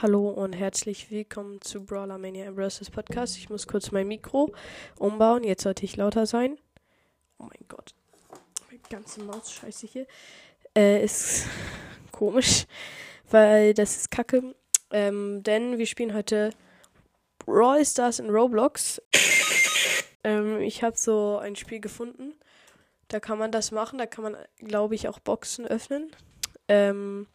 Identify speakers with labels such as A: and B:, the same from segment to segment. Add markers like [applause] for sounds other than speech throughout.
A: Hallo und herzlich willkommen zu Brawler Mania vs. Podcast. Ich muss kurz mein Mikro umbauen. Jetzt sollte ich lauter sein. Oh mein Gott. Meine ganze Maus scheiße hier. Äh, ist [laughs] komisch, weil das ist kacke. Ähm, denn wir spielen heute Brawl Stars in Roblox. Ähm, ich habe so ein Spiel gefunden. Da kann man das machen. Da kann man, glaube ich, auch Boxen öffnen. Ähm,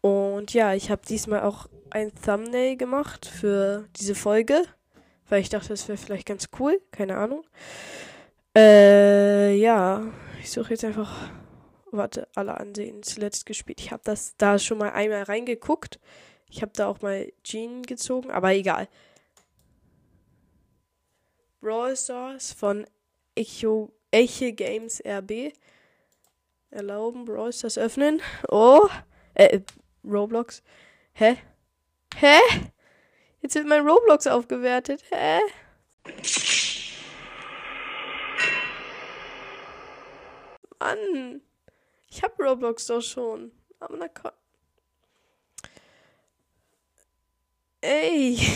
A: und ja, ich habe diesmal auch ein Thumbnail gemacht für diese Folge, weil ich dachte, das wäre vielleicht ganz cool. Keine Ahnung. Äh, ja, ich suche jetzt einfach. Warte, alle ansehen. Zuletzt gespielt. Ich habe das da schon mal einmal reingeguckt. Ich habe da auch mal Jean gezogen, aber egal. Brawl Stars von Echo, Eche Games RB. Erlauben Brawl Stars öffnen. Oh, äh, Roblox. Hä? Hä? Jetzt wird mein Roblox aufgewertet. Hä? Mann. Ich hab Roblox doch schon. Aber na komm. Ey. [laughs]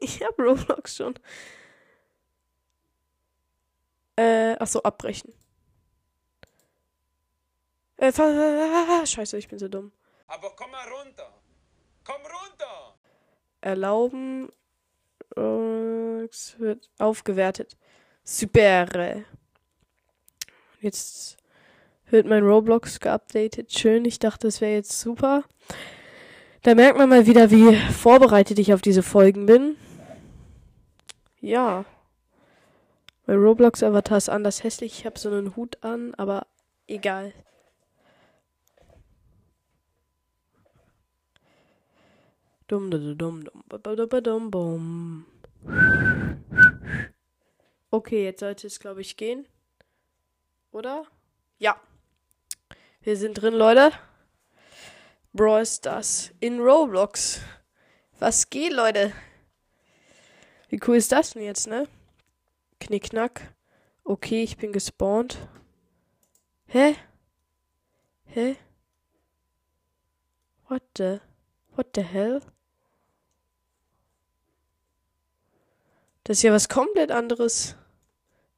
A: Ich hab Roblox schon. Äh, achso, abbrechen. Äh, scheiße, ich bin so dumm.
B: Aber komm mal runter. Komm runter.
A: Erlauben. Es wird aufgewertet. Super. Jetzt wird mein Roblox geupdatet. Schön. Ich dachte, das wäre jetzt super. Da merkt man mal wieder, wie vorbereitet ich auf diese Folgen bin. Ja. Mein Roblox-Avatar ist anders hässlich. Ich habe so einen Hut an, aber egal. Dum dum dum dum dum. Okay, jetzt sollte es, glaube ich, gehen. Oder? Ja. Wir sind drin, Leute. Brawl Stars in Roblox. Was geht, Leute? Wie cool ist das denn jetzt, ne? Knickknack. Okay, ich bin gespawnt. Hä? Hä? What the? What the hell? Das ist ja was komplett anderes.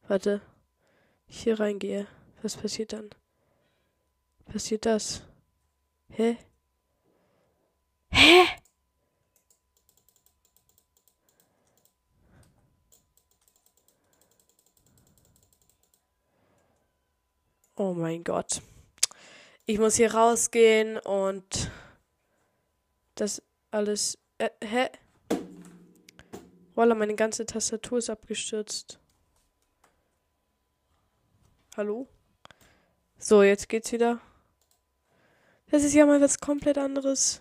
A: Warte. Ich hier reingehe. Was passiert dann? Passiert das? Hä? Hä? Oh mein Gott. Ich muss hier rausgehen und das alles. Äh, hä? Voila, meine ganze Tastatur ist abgestürzt. Hallo? So, jetzt geht's wieder. Das ist ja mal was komplett anderes.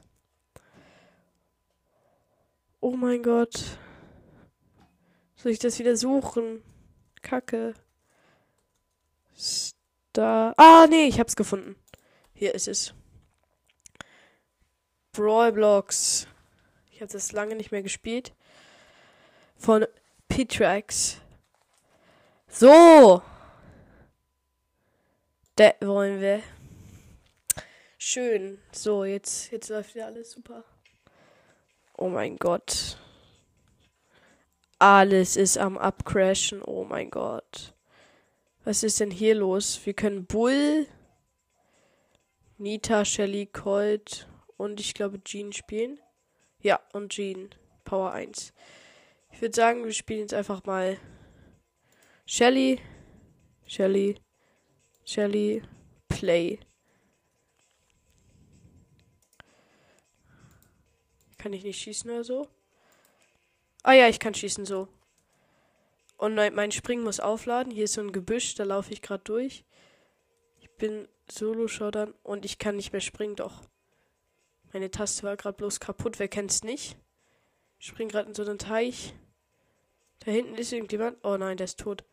A: Oh mein Gott. Soll ich das wieder suchen? Kacke. Star. Ah, nee, ich hab's gefunden. Hier ist es. Brawl Blocks. Ich habe das lange nicht mehr gespielt. Von Pitrax. So. Da wollen wir. Schön. So, jetzt, jetzt läuft wieder alles super. Oh mein Gott. Alles ist am Abcrashen. Oh mein Gott. Was ist denn hier los? Wir können Bull, Nita, Shelly, Colt und ich glaube Jean spielen. Ja, und Jean. Power 1. Ich würde sagen, wir spielen jetzt einfach mal Shelly, Shelly, Shelly, Play. Kann ich nicht schießen oder so? Ah ja, ich kann schießen so. Und mein Springen muss aufladen. Hier ist so ein Gebüsch, da laufe ich gerade durch. Ich bin Solo-Showdown und ich kann nicht mehr springen, doch. Meine Taste war gerade bloß kaputt, wer kennt's nicht? Ich spring gerade in so einen Teich. Da hinten ist irgendjemand. Oh nein, der ist tot.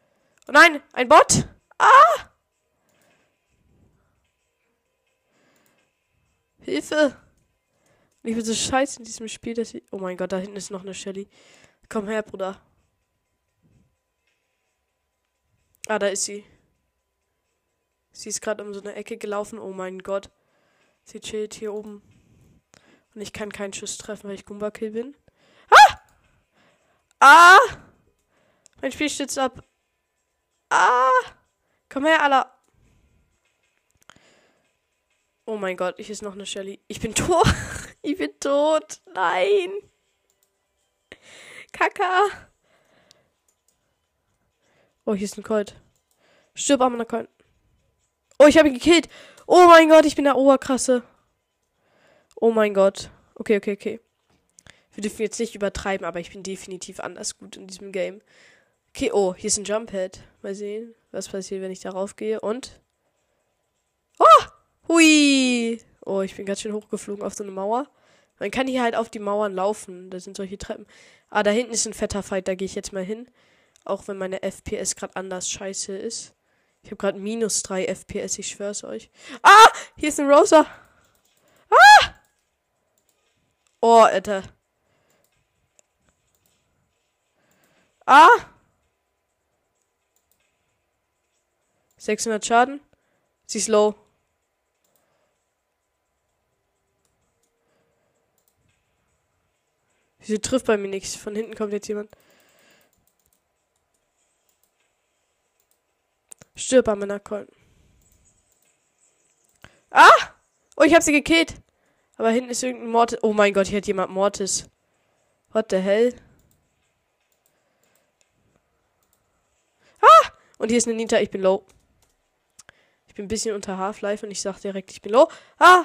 A: Oh nein, ein Bot! Ah! Hilfe! Ich bin so scheiße in diesem Spiel, dass ich. Oh mein Gott, da hinten ist noch eine Shelly. Komm her, Bruder. Ah, da ist sie. Sie ist gerade um so eine Ecke gelaufen. Oh mein Gott. Sie chillt hier oben. Und ich kann keinen Schuss treffen, weil ich Goomba Kill bin. Ah! Ah! Mein Spiel stützt ab. Ah! Komm her, Alter. Oh mein Gott, ich ist noch eine Shelly. Ich bin tot. [laughs] Ich bin tot. Nein. Kaka. Oh, hier ist ein Colt. Stirb am Colt. Oh, ich habe ihn gekillt. Oh mein Gott, ich bin der Oberkrasse. Oh mein Gott. Okay, okay, okay. Wir dürfen jetzt nicht übertreiben, aber ich bin definitiv anders gut in diesem Game. Okay, oh, hier ist ein Jump Head. Mal sehen, was passiert, wenn ich darauf gehe. Und. Oh! Hui! Oh, ich bin ganz schön hochgeflogen auf so eine Mauer. Man kann hier halt auf die Mauern laufen. Da sind solche Treppen. Ah, da hinten ist ein fetter Fight. Da gehe ich jetzt mal hin. Auch wenn meine FPS gerade anders scheiße ist. Ich habe gerade minus 3 FPS, ich schwör's euch. Ah! Hier ist ein Rosa. Ah! Oh, Alter. Ah! 600 Schaden. Sie ist low. Wieso trifft bei mir nichts? Von hinten kommt jetzt jemand. Stirb an meiner. Ah! Oh, ich hab sie gekillt. Aber hinten ist irgendein Mortis. Oh mein Gott, hier hat jemand Mortis. What the hell? Ah! Und hier ist eine Nita, ich bin low. Ich bin ein bisschen unter Half-Life und ich sag direkt, ich bin low. Ah!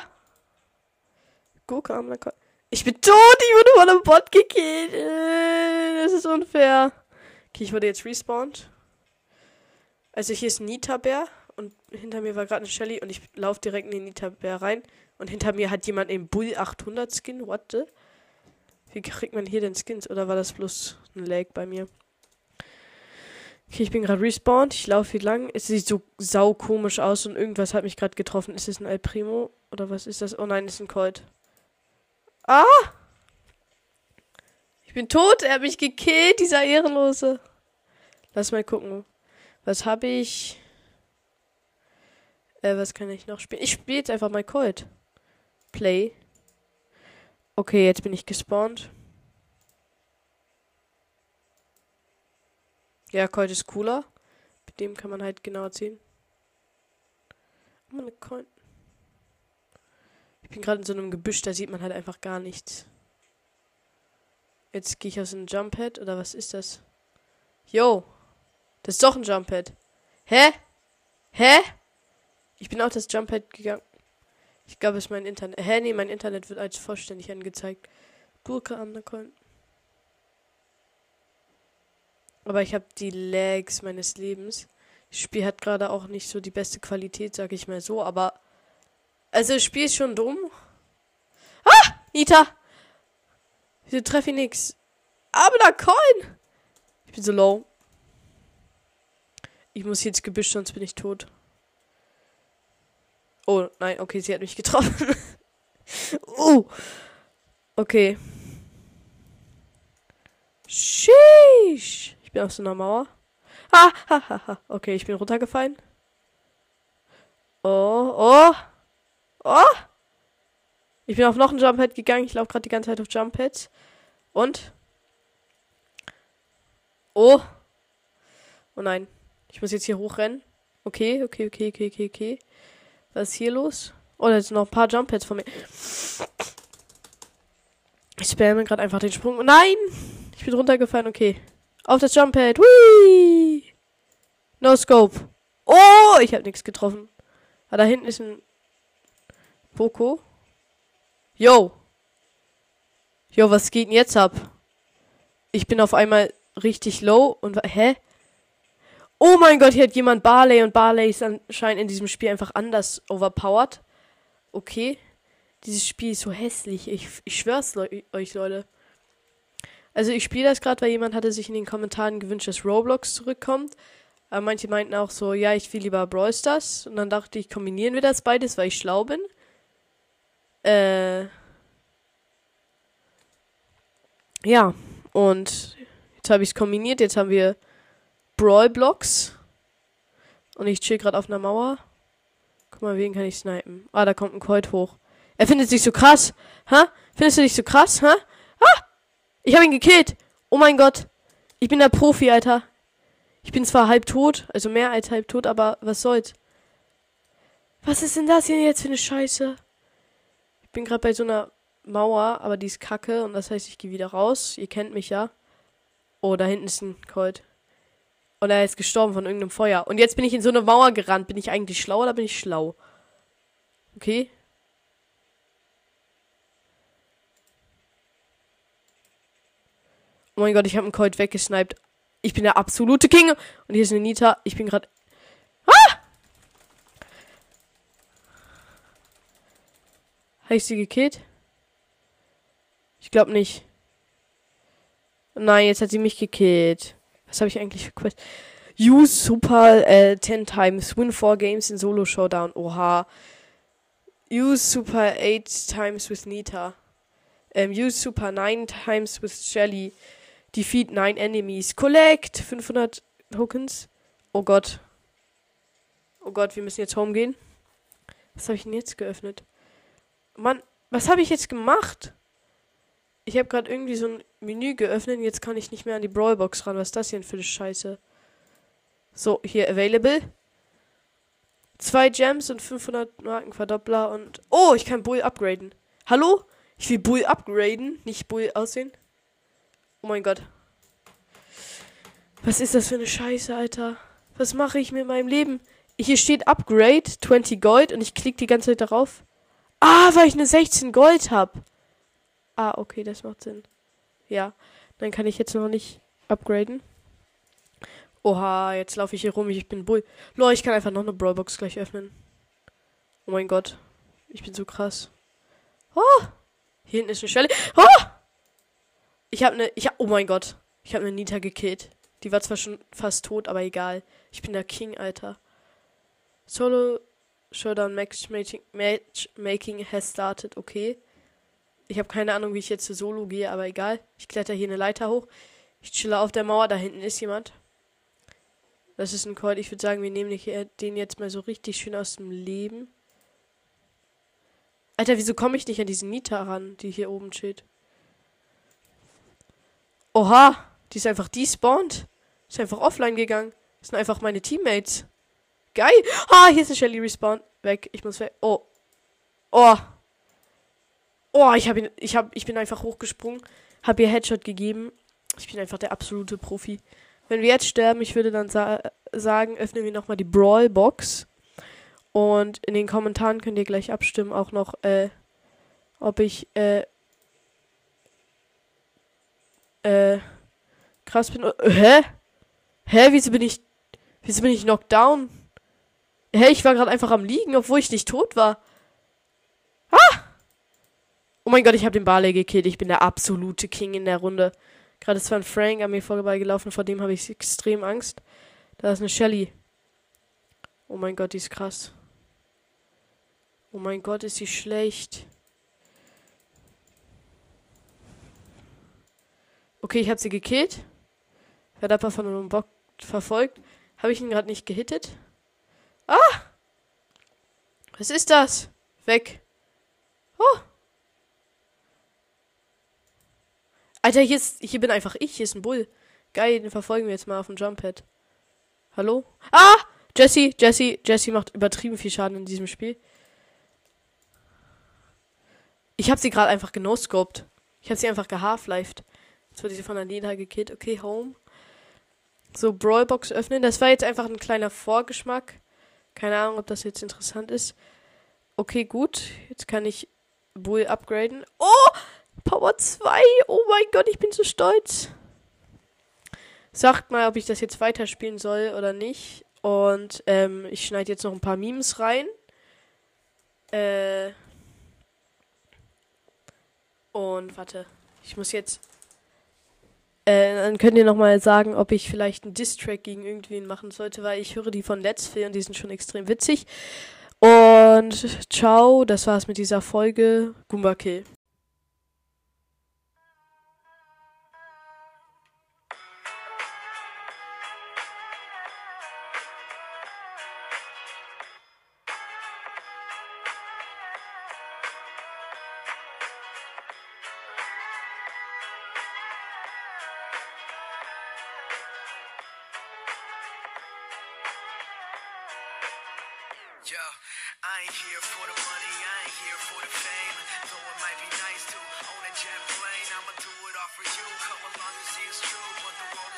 A: Gurke am Coin. Ich bin tot, ich wurde von einem Bot gekillt. Äh, das ist unfair. Okay, ich wurde jetzt respawned. Also hier ist ein Nita-Bär und hinter mir war gerade eine Shelly und ich laufe direkt in den Nita-Bär rein. Und hinter mir hat jemand einen Bull 800 Skin. What the? Wie kriegt man hier denn Skins? Oder war das bloß ein Lag bei mir? Okay, ich bin gerade respawned. Ich laufe hier lang. Es sieht so sau komisch aus und irgendwas hat mich gerade getroffen. Ist es ein El Primo? Oder was ist das? Oh nein, ist ein Colt. Ah! Ich bin tot, er hat mich gekillt, dieser Ehrenlose. Lass mal gucken. Was habe ich? Äh, was kann ich noch spielen? Ich spiele jetzt einfach mal Colt. Play. Okay, jetzt bin ich gespawnt. Ja, Colt ist cooler. Mit dem kann man halt genauer ziehen. Meine Colt. Ich bin gerade in so einem Gebüsch, da sieht man halt einfach gar nichts. Jetzt gehe ich aus einem Jump-Head, oder was ist das? Yo! Das ist doch ein Jump-Head. Hä? Hä? Ich bin auch das Jump-Head gegangen. Ich glaube, es ist mein Internet. Hä? Nee, mein Internet wird als vollständig angezeigt. Gurke am Nacken. Aber ich habe die Lags meines Lebens. Das Spiel hat gerade auch nicht so die beste Qualität, sag ich mal so, aber also, das Spiel ist schon dumm. Ah! Nita! Wieso treffe ich nix? Aber da Coin! Ich bin so low. Ich muss jetzt Gebüsch, sonst bin ich tot. Oh, nein, okay, sie hat mich getroffen. uh. [laughs] Okay. Sheesh. Ich bin auf so einer Mauer. Ah, ha, ha, ha. Okay, ich bin runtergefallen. Oh, oh. Oh! Ich bin auf noch ein Jump Head gegangen. Ich laufe gerade die ganze Zeit auf Jump Heads. Und? Oh! Oh nein. Ich muss jetzt hier hochrennen. Okay, okay, okay, okay, okay, okay. Was ist hier los? Oh, da sind noch ein paar Jump Heads von mir. Ich spamme gerade einfach den Sprung. Nein! Ich bin runtergefallen, okay. Auf das Jump Head. Whee! No Scope. Oh, ich habe nichts getroffen. Ah, da hinten ist ein Poco? Yo. Yo, was geht denn jetzt ab? Ich bin auf einmal richtig low und hä? Oh mein Gott, hier hat jemand Barley und Barley ist anscheinend in diesem Spiel einfach anders overpowered. Okay. Dieses Spiel ist so hässlich. Ich, ich schwör's le euch, Leute. Also ich spiele das gerade, weil jemand hatte sich in den Kommentaren gewünscht, dass Roblox zurückkommt. Aber manche meinten auch so, ja, ich will lieber Brawl Stars. Und dann dachte ich, kombinieren wir das beides, weil ich schlau bin. Äh, ja, und jetzt habe ich es kombiniert. Jetzt haben wir Brawl Blocks. Und ich chill gerade auf einer Mauer. Guck mal, wen kann ich snipen? Ah, da kommt ein Colt hoch. Er findet sich so krass. Ha? Findest du dich so krass, hä? Ich habe ihn gekillt. Oh mein Gott. Ich bin der Profi, Alter. Ich bin zwar halb tot, also mehr als halb tot, aber was soll's? Was ist denn das hier jetzt für eine Scheiße? Ich bin gerade bei so einer Mauer, aber die ist kacke und das heißt, ich gehe wieder raus. Ihr kennt mich ja. Oh, da hinten ist ein Colt. Und er ist gestorben von irgendeinem Feuer. Und jetzt bin ich in so eine Mauer gerannt. Bin ich eigentlich schlau oder bin ich schlau? Okay. Oh mein Gott, ich habe einen Colt weggesniped. Ich bin der absolute King. Und hier ist eine Nita. Ich bin gerade. Ah! Habe ich sie gekillt? Ich glaube nicht. Nein, jetzt hat sie mich gekillt. Was habe ich eigentlich für Quest? Use Super äh, 10 times. Win 4 games in Solo Showdown. Oha. Use Super 8 times with Nita. Um, use Super 9 times with Shelly. Defeat 9 enemies. Collect 500 Tokens. Oh Gott. Oh Gott, wir müssen jetzt home gehen. Was habe ich denn jetzt geöffnet? Mann, was habe ich jetzt gemacht? Ich habe gerade irgendwie so ein Menü geöffnet. Jetzt kann ich nicht mehr an die Brawlbox ran. Was ist das hier für eine Scheiße? So, hier available. Zwei Gems und 500 Marken Verdoppler und... Oh, ich kann Bull upgraden. Hallo? Ich will Bull upgraden, nicht Bull aussehen. Oh mein Gott. Was ist das für eine Scheiße, Alter? Was mache ich mit meinem Leben? Hier steht Upgrade, 20 Gold und ich klicke die ganze Zeit darauf. Ah, weil ich eine 16 Gold habe. Ah, okay, das macht Sinn. Ja, dann kann ich jetzt noch nicht upgraden. Oha, jetzt laufe ich hier rum, ich bin Bull. Lol, ich kann einfach noch eine Brawlbox gleich öffnen. Oh mein Gott. Ich bin so krass. Oh! Hier hinten ist eine Stelle. Oh! Ich habe eine. Ich hab, oh mein Gott. Ich habe eine Nita gekillt. Die war zwar schon fast tot, aber egal. Ich bin der King, Alter. Solo Showdown Matchmaking, Matchmaking has started. Okay. Ich habe keine Ahnung, wie ich jetzt zu Solo gehe, aber egal. Ich kletter hier eine Leiter hoch. Ich chille auf der Mauer. Da hinten ist jemand. Das ist ein Colt. Ich würde sagen, wir nehmen den jetzt mal so richtig schön aus dem Leben. Alter, wieso komme ich nicht an diese Nita ran, die hier oben steht? Oha, die ist einfach despawned. Ist einfach offline gegangen. Das sind einfach meine Teammates. Geil. Ah, hier ist eine Shelly Respawn. Weg. Ich muss weg. Oh. Oh. Oh, ich habe. Ich hab, ich bin einfach hochgesprungen. Hab ihr Headshot gegeben. Ich bin einfach der absolute Profi. Wenn wir jetzt sterben, ich würde dann sa sagen, öffnen wir nochmal die Brawl Box. Und in den Kommentaren könnt ihr gleich abstimmen, auch noch, äh, ob ich, äh, äh, krass bin. Hä? Hä? Wieso bin ich, wieso bin ich knocked down? Hä? Ich war gerade einfach am Liegen, obwohl ich nicht tot war. Ah! Oh mein Gott, ich habe den Barley gekillt. Ich bin der absolute King in der Runde. Gerade ist zwar ein Frank an mir vorbeigelaufen, vor dem habe ich extrem Angst. Da ist eine Shelly. Oh mein Gott, die ist krass. Oh mein Gott, ist sie schlecht. Okay, ich habe sie gekillt. Werde aber von einem Bock verfolgt. Habe ich ihn gerade nicht gehittet? Ah! Was ist das? Weg. Oh! Alter, hier, ist, hier bin einfach ich. Hier ist ein Bull. Geil, den verfolgen wir jetzt mal auf dem Jumppad. Hallo? Ah! Jesse, Jesse, Jesse macht übertrieben viel Schaden in diesem Spiel. Ich habe sie gerade einfach genoscoped. Ich habe sie einfach gehalf-lifed. Jetzt wurde sie von Alina gekillt. Okay, Home. So, Brawlbox öffnen. Das war jetzt einfach ein kleiner Vorgeschmack. Keine Ahnung, ob das jetzt interessant ist. Okay, gut. Jetzt kann ich Bull upgraden. Oh! Power 2. Oh mein Gott, ich bin so stolz. Sagt mal, ob ich das jetzt weiterspielen soll oder nicht. Und ähm, ich schneide jetzt noch ein paar Memes rein. Äh. Und warte. Ich muss jetzt. Äh, dann könnt ihr nochmal sagen, ob ich vielleicht einen Distrack gegen irgendwen machen sollte, weil ich höre die von Let's Play und die sind schon extrem witzig. Und ciao, das war's mit dieser Folge. Goomba Kill.
C: Yo, I ain't here for the money, I ain't here for the fame. Though it might be nice to own a jet plane, I'ma do it all for you. Come along and see it's true, but the world